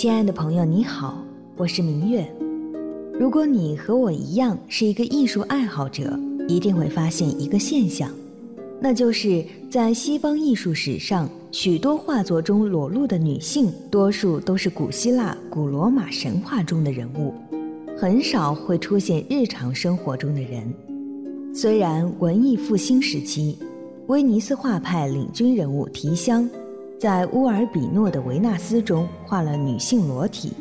亲爱的朋友，你好，我是明月。如果你和我一样是一个艺术爱好者，一定会发现一个现象，那就是在西方艺术史上，许多画作中裸露的女性，多数都是古希腊、古罗马神话中的人物，很少会出现日常生活中的人。虽然文艺复兴时期，威尼斯画派领军人物提香。在乌尔比诺的维纳斯中画了女性裸体。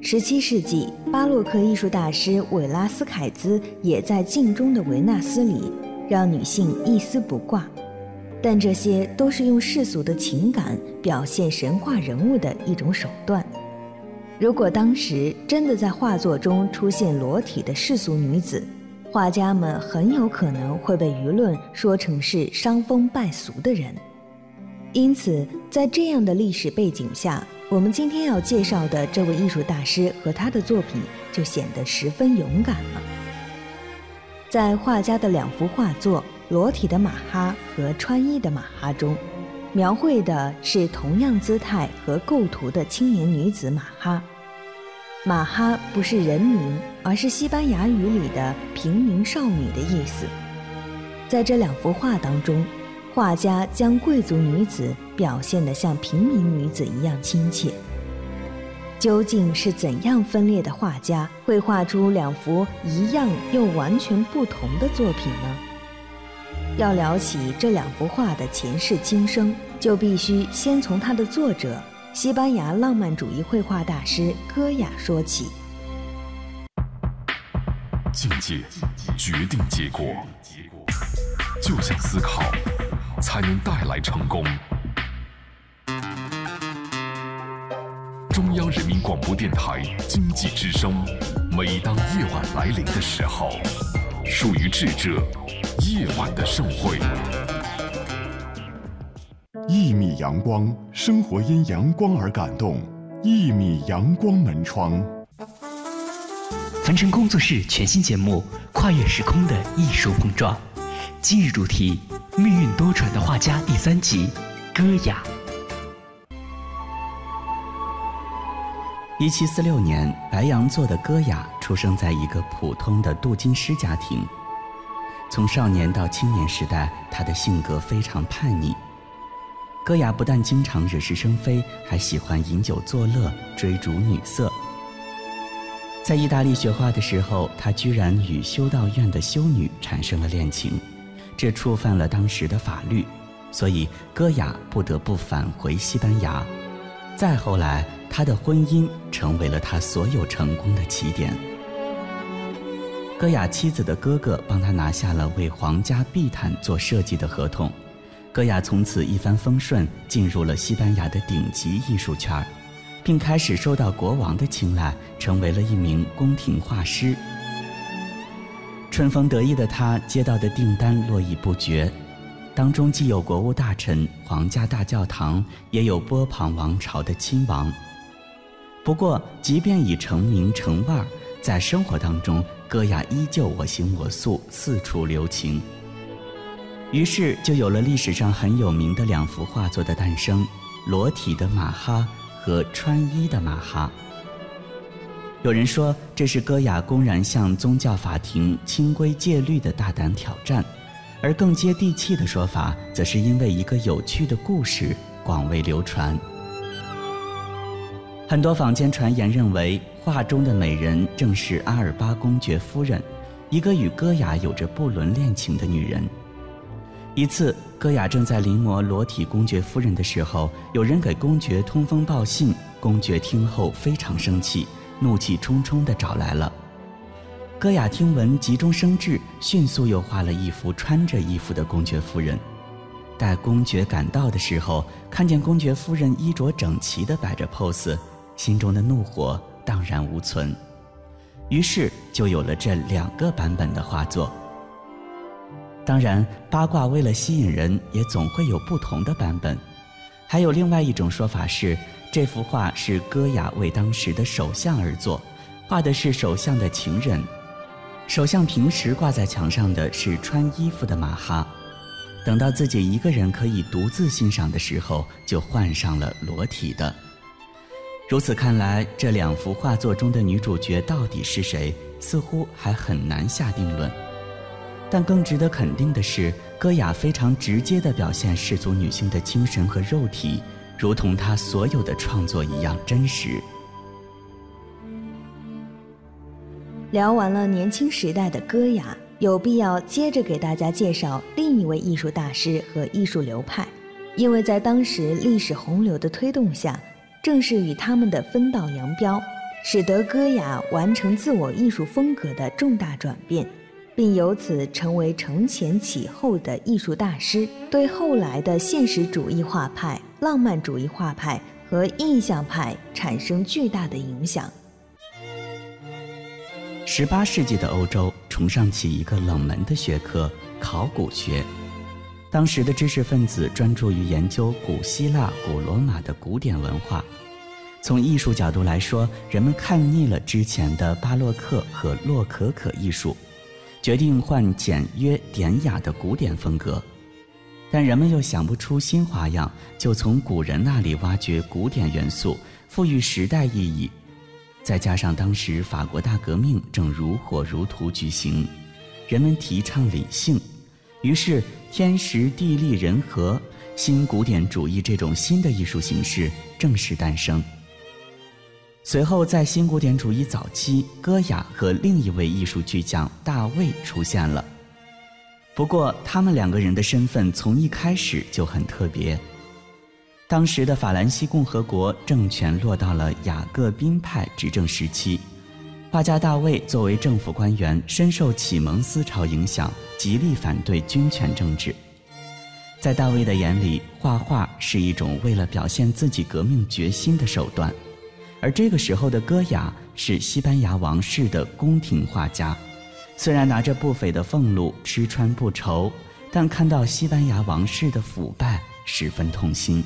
十七世纪，巴洛克艺术大师韦拉斯凯兹也在镜中的维纳斯里让女性一丝不挂。但这些都是用世俗的情感表现神话人物的一种手段。如果当时真的在画作中出现裸体的世俗女子，画家们很有可能会被舆论说成是伤风败俗的人。因此，在这样的历史背景下，我们今天要介绍的这位艺术大师和他的作品就显得十分勇敢了。在画家的两幅画作《裸体的马哈》和《穿衣的马哈》中，描绘的是同样姿态和构图的青年女子马哈。马哈不是人名，而是西班牙语里的平民少女的意思。在这两幅画当中。画家将贵族女子表现得像平民女子一样亲切。究竟是怎样分裂的画家会画出两幅一样又完全不同的作品呢？要聊起这两幅画的前世今生，就必须先从它的作者——西班牙浪漫主义绘画大师戈雅说起。境界决定结果，就像思考。才能带来成功。中央人民广播电台经济之声，每当夜晚来临的时候，属于智者夜晚的盛会。一米阳光，生活因阳光而感动。一米阳光门窗。凡尘工作室全新节目《跨越时空的艺术碰撞》，今日主题。命运多舛的画家第三集，歌雅。一七四六年，白羊座的歌雅出生在一个普通的镀金师家庭。从少年到青年时代，他的性格非常叛逆。歌雅不但经常惹是生非，还喜欢饮酒作乐、追逐女色。在意大利学画的时候，他居然与修道院的修女产生了恋情。这触犯了当时的法律，所以戈雅不得不返回西班牙。再后来，他的婚姻成为了他所有成功的起点。戈雅妻子的哥哥帮他拿下了为皇家地毯做设计的合同，戈雅从此一帆风顺，进入了西班牙的顶级艺术圈，并开始受到国王的青睐，成为了一名宫廷画师。春风得意的他接到的订单络绎不绝，当中既有国务大臣、皇家大教堂，也有波旁王朝的亲王。不过，即便已成名成腕儿，在生活当中，戈雅依旧我行我素，四处留情。于是，就有了历史上很有名的两幅画作的诞生：裸体的马哈和穿衣的马哈。有人说这是戈雅公然向宗教法庭清规戒律的大胆挑战，而更接地气的说法，则是因为一个有趣的故事广为流传。很多坊间传言认为，画中的美人正是阿尔巴公爵夫人，一个与戈雅有着不伦恋情的女人。一次，戈雅正在临摹裸体公爵夫人的时候，有人给公爵通风报信，公爵听后非常生气。怒气冲冲地找来了。戈雅听闻，急中生智，迅速又画了一幅穿着衣服的公爵夫人。待公爵赶到的时候，看见公爵夫人衣着整齐地摆着 pose，心中的怒火荡然无存。于是就有了这两个版本的画作。当然，八卦为了吸引人，也总会有不同的版本。还有另外一种说法是。这幅画是戈雅为当时的首相而作，画的是首相的情人。首相平时挂在墙上的是穿衣服的马哈，等到自己一个人可以独自欣赏的时候，就换上了裸体的。如此看来，这两幅画作中的女主角到底是谁，似乎还很难下定论。但更值得肯定的是，戈雅非常直接地表现氏族女性的精神和肉体，如同他所有的创作一样真实。聊完了年轻时代的歌雅，有必要接着给大家介绍另一位艺术大师和艺术流派，因为在当时历史洪流的推动下，正是与他们的分道扬镳，使得歌雅完成自我艺术风格的重大转变。并由此成为承前启后的艺术大师，对后来的现实主义画派、浪漫主义画派和印象派产生巨大的影响。十八世纪的欧洲崇尚起一个冷门的学科——考古学，当时的知识分子专注于研究古希腊、古罗马的古典文化。从艺术角度来说，人们看腻了之前的巴洛克和洛可可艺术。决定换简约典雅的古典风格，但人们又想不出新花样，就从古人那里挖掘古典元素，赋予时代意义。再加上当时法国大革命正如火如荼举行，人们提倡理性，于是天时地利人和，新古典主义这种新的艺术形式正式诞生。随后，在新古典主义早期，歌雅和另一位艺术巨匠大卫出现了。不过，他们两个人的身份从一开始就很特别。当时的法兰西共和国政权落到了雅各宾派执政时期，画家大卫作为政府官员，深受启蒙思潮影响，极力反对军权政治。在大卫的眼里，画画是一种为了表现自己革命决心的手段。而这个时候的戈雅是西班牙王室的宫廷画家，虽然拿着不菲的俸禄，吃穿不愁，但看到西班牙王室的腐败，十分痛心，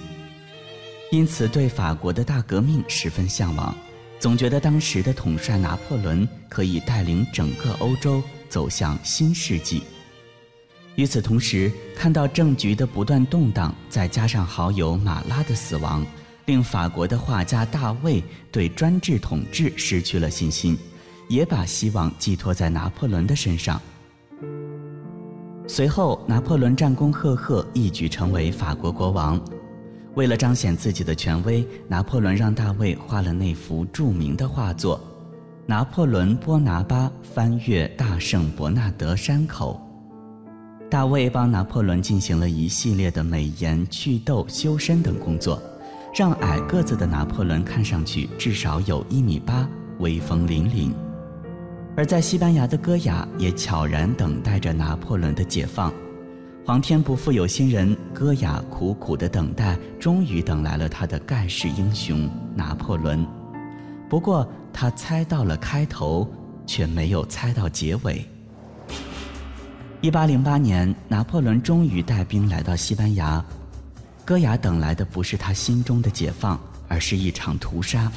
因此对法国的大革命十分向往，总觉得当时的统帅拿破仑可以带领整个欧洲走向新世纪。与此同时，看到政局的不断动荡，再加上好友马拉的死亡。令法国的画家大卫对专制统治失去了信心，也把希望寄托在拿破仑的身上。随后，拿破仑战功赫赫，一举成为法国国王。为了彰显自己的权威，拿破仑让大卫画了那幅著名的画作《拿破仑波拿巴翻越大圣伯纳德山口》。大卫帮拿破仑进行了一系列的美颜、祛痘、修身等工作。让矮个子的拿破仑看上去至少有一米八，威风凛凛。而在西班牙的戈雅也悄然等待着拿破仑的解放。皇天不负有心人，戈雅苦苦的等待，终于等来了他的盖世英雄拿破仑。不过他猜到了开头，却没有猜到结尾。一八零八年，拿破仑终于带兵来到西班牙。戈雅等来的不是他心中的解放，而是一场屠杀。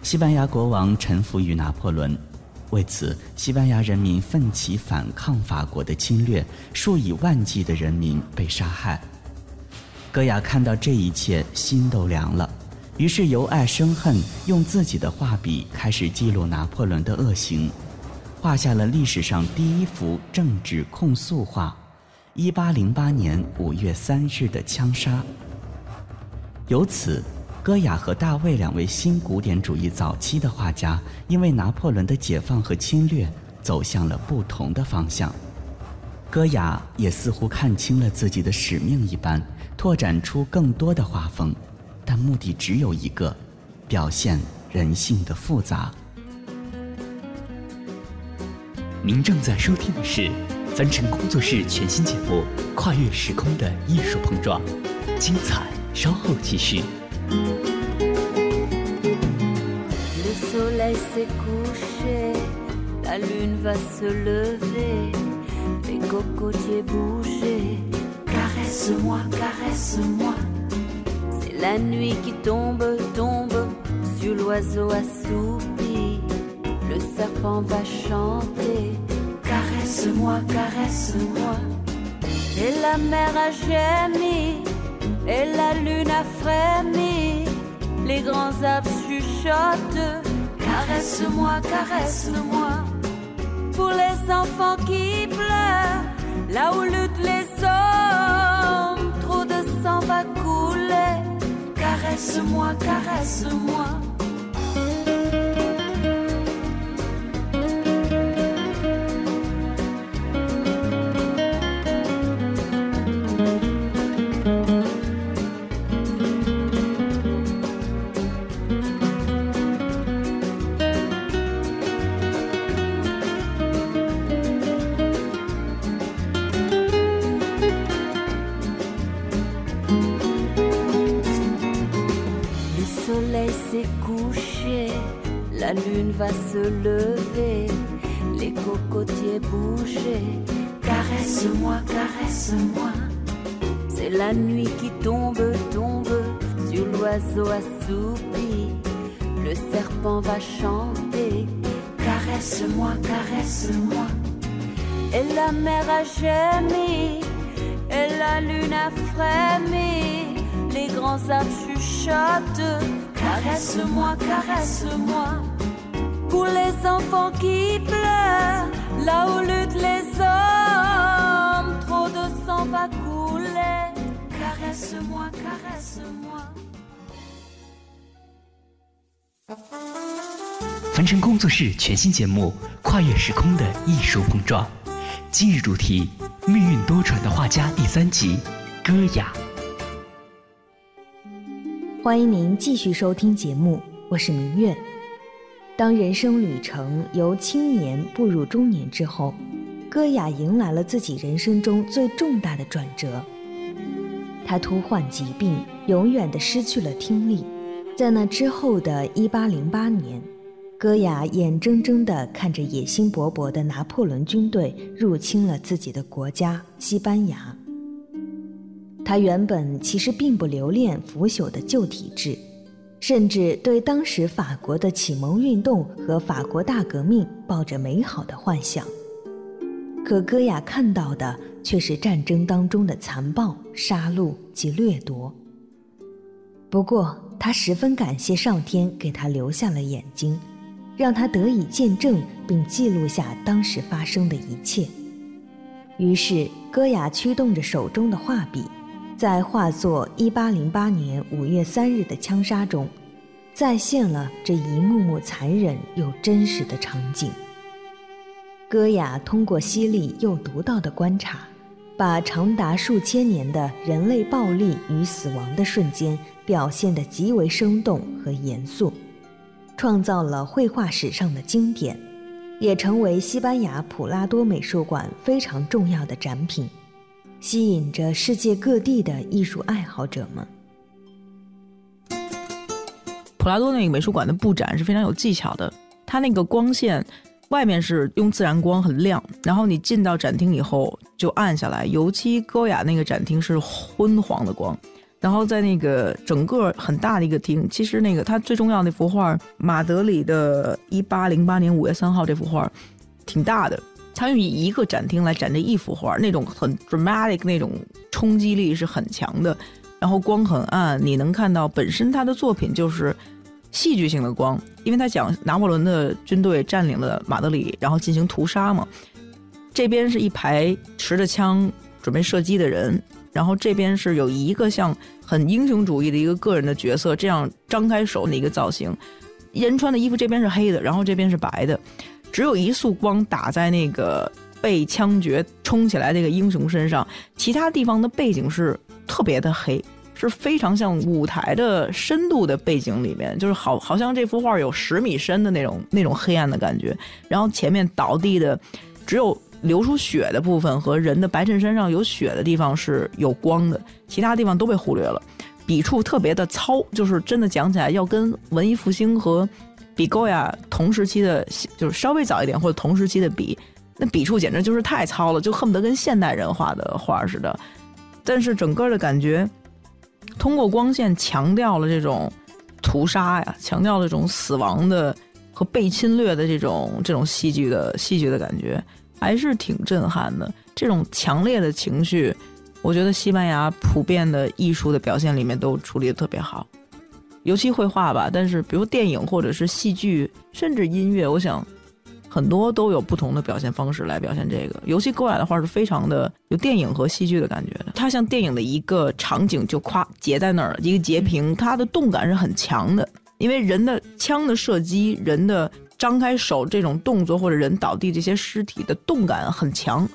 西班牙国王臣服于拿破仑，为此，西班牙人民奋起反抗法国的侵略，数以万计的人民被杀害。戈雅看到这一切，心都凉了，于是由爱生恨，用自己的画笔开始记录拿破仑的恶行，画下了历史上第一幅政治控诉画。一八零八年五月三日的枪杀。由此，戈雅和大卫两位新古典主义早期的画家，因为拿破仑的解放和侵略，走向了不同的方向。戈雅也似乎看清了自己的使命一般，拓展出更多的画风，但目的只有一个：表现人性的复杂。您正在收听的是。凡尘工作室全新节目《跨越时空的艺术碰撞》，精彩稍后继续。Le soleil s'est couché, la lune va se lever, les cocotiers bouger. Caresse-moi, caresse-moi. C'est la nuit qui tombe, tombe sur l'oiseau assoupi. Le serpent va chanter Caresse-moi, caresse-moi. Et la mer a gémi, et la lune a frémi. les grands arbres chuchotent. Caresse-moi, caresse-moi. Pour les enfants qui pleurent, là où luttent les hommes, trop de sang va couler. Caresse-moi, caresse-moi. Lune va se lever, les cocotiers bouger. Caresse-moi, caresse-moi. C'est la nuit qui tombe, tombe sur l'oiseau assoupi. Le serpent va chanter. Caresse-moi, caresse-moi. Et la mer a gémi, et la lune a frémi. Les grands arbres chuchotent. Caresse-moi, caresse-moi. Pour les enfants qui pleurent, là où luttent les hommes, trop de sang va couler. Caresse-moi, caresse-moi. 凡尘工作室全新节目《跨越时空的艺术碰撞》，今日主题：命运多舛的画家第三集，歌雅。欢迎您继续收听节目，我是明月。当人生旅程由青年步入中年之后，歌雅迎来了自己人生中最重大的转折。她突患疾病，永远的失去了听力。在那之后的一八零八年，歌雅眼睁睁地看着野心勃勃的拿破仑军队入侵了自己的国家西班牙。他原本其实并不留恋腐朽的旧体制，甚至对当时法国的启蒙运动和法国大革命抱着美好的幻想。可戈雅看到的却是战争当中的残暴、杀戮及掠夺。不过，他十分感谢上天给他留下了眼睛，让他得以见证并记录下当时发生的一切。于是，戈雅驱动着手中的画笔。在画作《一八零八年五月三日的枪杀》中，再现了这一幕幕残忍又真实的场景。戈雅通过犀利又独到的观察，把长达数千年的人类暴力与死亡的瞬间表现得极为生动和严肃，创造了绘画史上的经典，也成为西班牙普拉多美术馆非常重要的展品。吸引着世界各地的艺术爱好者们。普拉多那个美术馆的布展是非常有技巧的，它那个光线外面是用自然光很亮，然后你进到展厅以后就暗下来。尤其高雅那个展厅是昏黄的光，然后在那个整个很大的一个厅，其实那个它最重要那幅画马德里的一八零八年五月三号这幅画挺大的。他用一个展厅来展这一幅画，那种很 dramatic 那种冲击力是很强的，然后光很暗，你能看到本身他的作品就是戏剧性的光，因为他讲拿破仑的军队占领了马德里，然后进行屠杀嘛。这边是一排持着枪准备射击的人，然后这边是有一个像很英雄主义的一个个人的角色，这样张开手的一个造型，人穿的衣服这边是黑的，然后这边是白的。只有一束光打在那个被枪决冲起来那个英雄身上，其他地方的背景是特别的黑，是非常像舞台的深度的背景里面，就是好好像这幅画有十米深的那种那种黑暗的感觉。然后前面倒地的只有流出血的部分和人的白衬衫上有血的地方是有光的，其他地方都被忽略了。笔触特别的糙，就是真的讲起来要跟文艺复兴和。比高雅同时期的，就是稍微早一点或者同时期的笔，那笔触简直就是太糙了，就恨不得跟现代人画的画似的。但是整个的感觉，通过光线强调了这种屠杀呀，强调了这种死亡的和被侵略的这种这种戏剧的戏剧的感觉，还是挺震撼的。这种强烈的情绪，我觉得西班牙普遍的艺术的表现里面都处理的特别好。油漆绘画吧，但是比如电影或者是戏剧，甚至音乐，我想很多都有不同的表现方式来表现这个。尤其高雅的画是非常的有电影和戏剧的感觉的，它像电影的一个场景就夸截在那儿了，一个截屏，它的动感是很强的，因为人的枪的射击，人的张开手这种动作或者人倒地这些尸体的动感很强，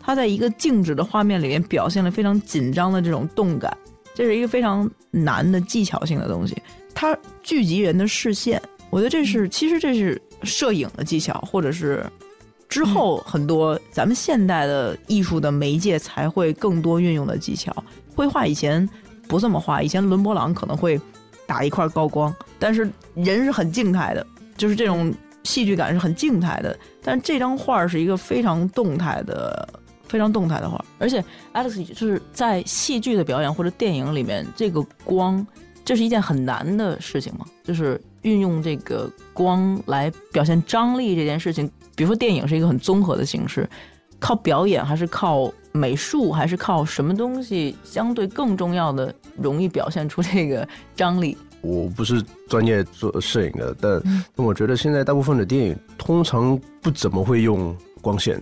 它在一个静止的画面里面表现了非常紧张的这种动感。这是一个非常难的技巧性的东西，它聚集人的视线，我觉得这是其实这是摄影的技巧，或者是之后很多咱们现代的艺术的媒介才会更多运用的技巧。绘画以前不这么画，以前伦勃朗可能会打一块高光，但是人是很静态的，就是这种戏剧感是很静态的，但这张画是一个非常动态的。非常动态的画，而且 Alex 就是在戏剧的表演或者电影里面，这个光，这是一件很难的事情嘛，就是运用这个光来表现张力这件事情。比如说电影是一个很综合的形式，靠表演还是靠美术，还是靠什么东西相对更重要的，容易表现出这个张力。我不是专业做摄影的，但我觉得现在大部分的电影通常不怎么会用光线。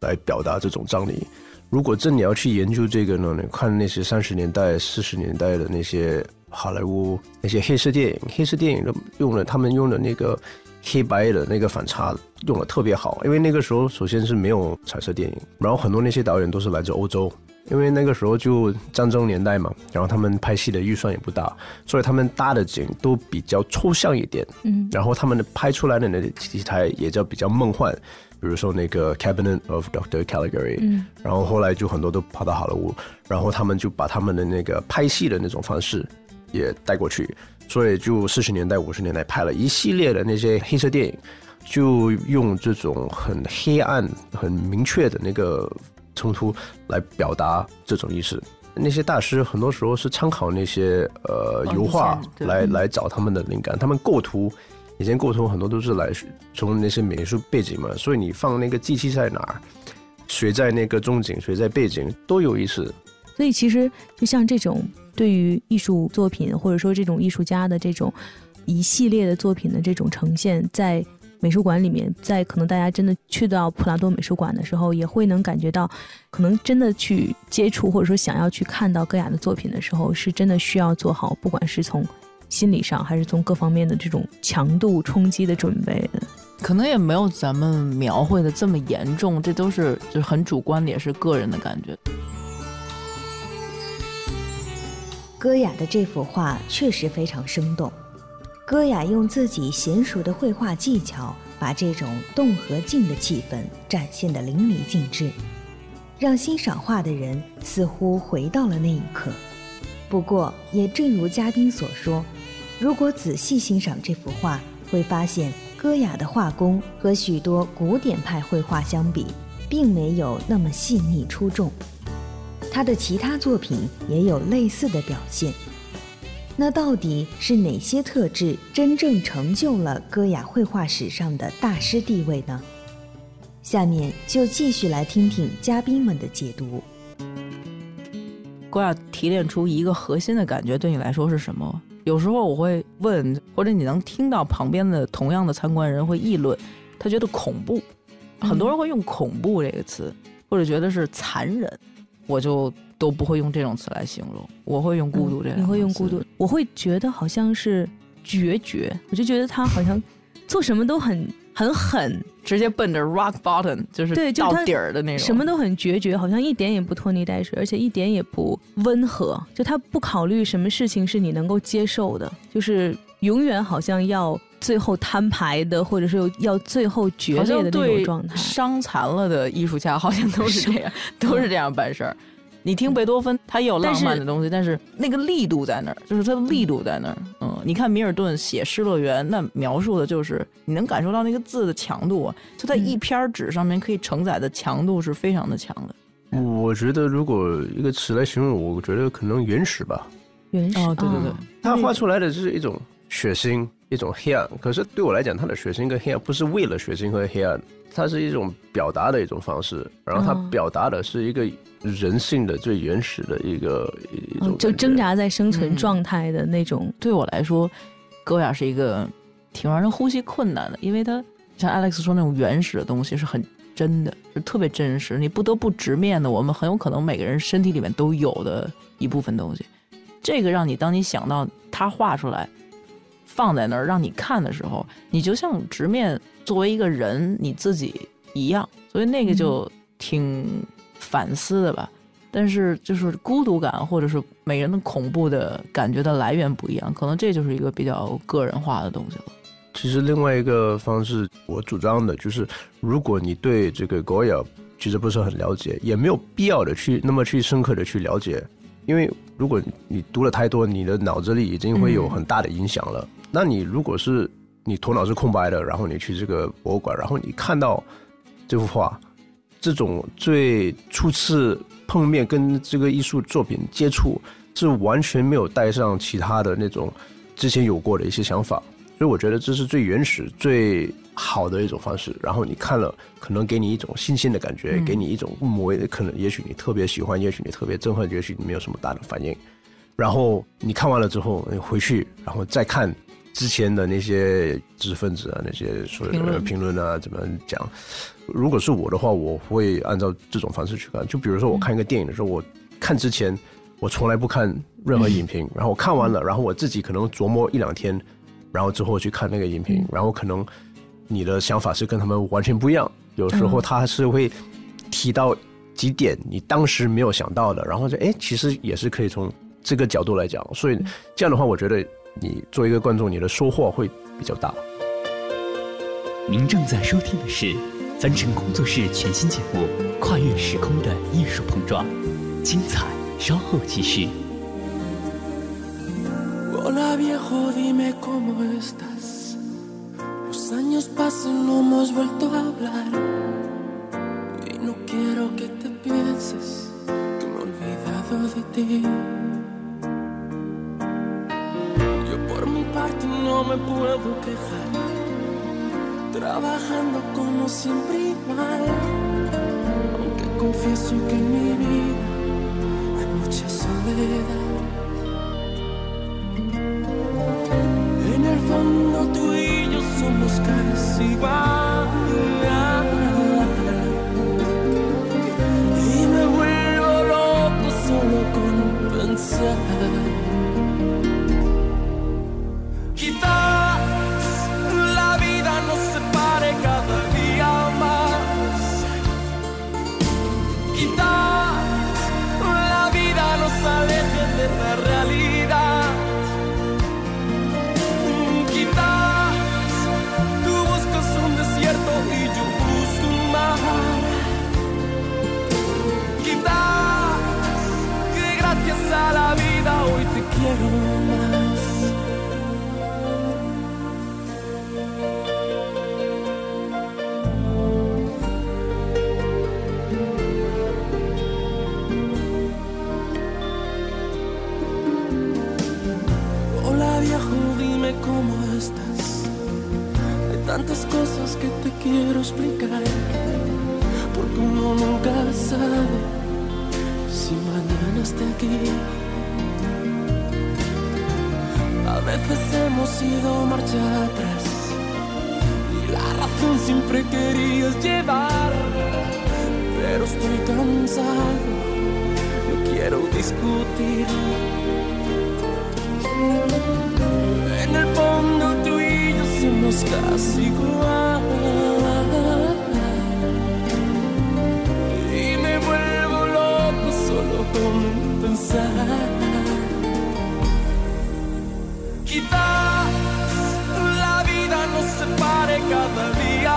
来表达这种张力。如果真你要去研究这个呢，你看那些三十年代、四十年代的那些好莱坞那些黑色电影，黑色电影都用了他们用的那个黑白的那个反差用的特别好，因为那个时候首先是没有彩色电影，然后很多那些导演都是来自欧洲，因为那个时候就战争年代嘛，然后他们拍戏的预算也不大，所以他们搭的景都比较抽象一点，嗯，然后他们的拍出来的那题材也叫比较梦幻。比如说那个 Cabinet of Dr. Caligari，嗯，然后后来就很多都跑到好莱坞，然后他们就把他们的那个拍戏的那种方式也带过去，所以就四十年代、五十年代拍了一系列的那些黑色电影，就用这种很黑暗、很明确的那个冲突来表达这种意思。那些大师很多时候是参考那些呃油画来来找他们的灵感，他们构图。以前构图很多都是来从那些美术背景嘛，所以你放那个机器在哪儿，谁在那个中景，谁在背景都有意思。所以其实就像这种对于艺术作品或者说这种艺术家的这种一系列的作品的这种呈现，在美术馆里面，在可能大家真的去到普拉多美术馆的时候，也会能感觉到，可能真的去接触或者说想要去看到戈雅的作品的时候，是真的需要做好，不管是从。心理上还是从各方面的这种强度冲击的准备的，可能也没有咱们描绘的这么严重，这都是就是很主观的，也是个人的感觉。戈雅的这幅画确实非常生动，戈雅用自己娴熟的绘画技巧，把这种动和静的气氛展现得淋漓尽致，让欣赏画的人似乎回到了那一刻。不过，也正如嘉宾所说。如果仔细欣赏这幅画，会发现戈雅的画工和许多古典派绘画相比，并没有那么细腻出众。他的其他作品也有类似的表现。那到底是哪些特质真正成就了戈雅绘画史上的大师地位呢？下面就继续来听听嘉宾们的解读。戈雅提炼出一个核心的感觉，对你来说是什么？有时候我会问，或者你能听到旁边的同样的参观人会议论，他觉得恐怖，很多人会用“恐怖”这个词，或者觉得是残忍，我就都不会用这种词来形容，我会用“孤独”这样。你会用“孤独”，我会觉得好像是决绝，我就觉得他好像做什么都很。很狠，直接奔着 rock bottom，就是到底儿的那种。什么都很决绝，好像一点也不拖泥带水，而且一点也不温和。就他不考虑什么事情是你能够接受的，就是永远好像要最后摊牌的，或者是要最后决裂的那种状态。伤残了的艺术家好像都是这样，都是这样办事儿。你听贝多芬，他也有浪漫的东西，但是那个力度在那儿，就是它的力度在那儿。嗯，你看米尔顿写《失乐园》，那描述的就是你能感受到那个字的强度，就在一篇纸上面可以承载的强度是非常的强的。我觉得如果一个词来形容，我觉得可能原始吧。原始，哦，对对对，他画出来的是一种血腥，一种黑暗。可是对我来讲，它的血腥跟黑暗不是为了血腥和黑暗，它是一种表达的一种方式。然后它哦表达的是一个人性的最原始的一个一种嗯就挣扎在生存嗯状态的那种。对我来说，戈雅是一个挺让人呼吸困难的，因为它像 Alex 说那种原始的东西是很真的，是特别真实，你不得不直面的，我们很有可能每个人身体里面都有的一部分东西。这个让你当你想到他画出来，放在那儿让你看的时候，你就像直面作为一个人你自己一样，所以那个就挺反思的吧。但是就是孤独感或者是每人的恐怖的感觉的来源不一样，可能这就是一个比较个人化的东西了。其实另外一个方式，我主张的就是，如果你对这个狗咬其实不是很了解，也没有必要的去那么去深刻的去了解，因为如果你读了太多，你的脑子里已经会有很大的影响了。那你如果是你头脑是空白的，然后你去这个博物馆，然后你看到这幅画，这种最初次碰面跟这个艺术作品接触，是完全没有带上其他的那种之前有过的一些想法。所以我觉得这是最原始、最好的一种方式。然后你看了，可能给你一种新鲜的感觉，嗯给你一种某可能，也许你特别喜欢，也许你特别憎恨，也许你没有什么大的反应。然后你看完了之后，你回去，然后再看之前的那些知识分子啊，那些所有的评论啊，怎么讲？如果是我的话，我会按照这种方式去看。就比如说，我看一个电影的时候，我看之前我从来不看任何影评，然后我看完了，然后我自己可能琢磨一两天，然后之后去看那个影评，然后可能你的想法是跟他们完全不一样。有时候他是会提到几点你当时没有想到的，然后就哎，其实也是可以从这个角度来讲。所以这样的话，我觉得你作为一个观众，你的收获会比较大。您正在收听的是凡尘工作室全新节目《跨越时空的艺术碰撞》，精彩稍后继续。Por mi parte no me puedo quejar. Trabajando como siempre igual. Aunque confieso que en mi vida hay mucha soledad. En el fondo tú y yo somos casi igual. Quizás la vida nos aleje de la tantas cosas que te quiero explicar. Porque uno nunca sabe si mañana esté aquí. A veces hemos ido marcha atrás. Y la razón siempre querías llevar. Pero estoy cansado. No quiero discutir. Somos casi igual. Y me vuelvo loco solo con pensar. Quizás la vida nos separe cada día